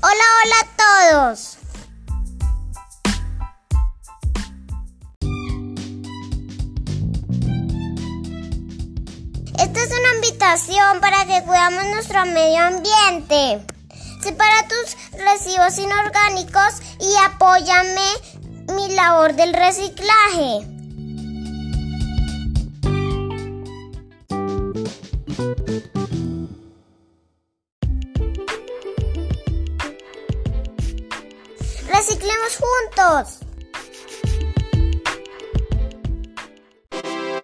Hola, hola a todos. Esta es una invitación para que cuidamos nuestro medio ambiente. Separa tus residuos inorgánicos y apóyame mi labor del reciclaje. Reciclemos juntos.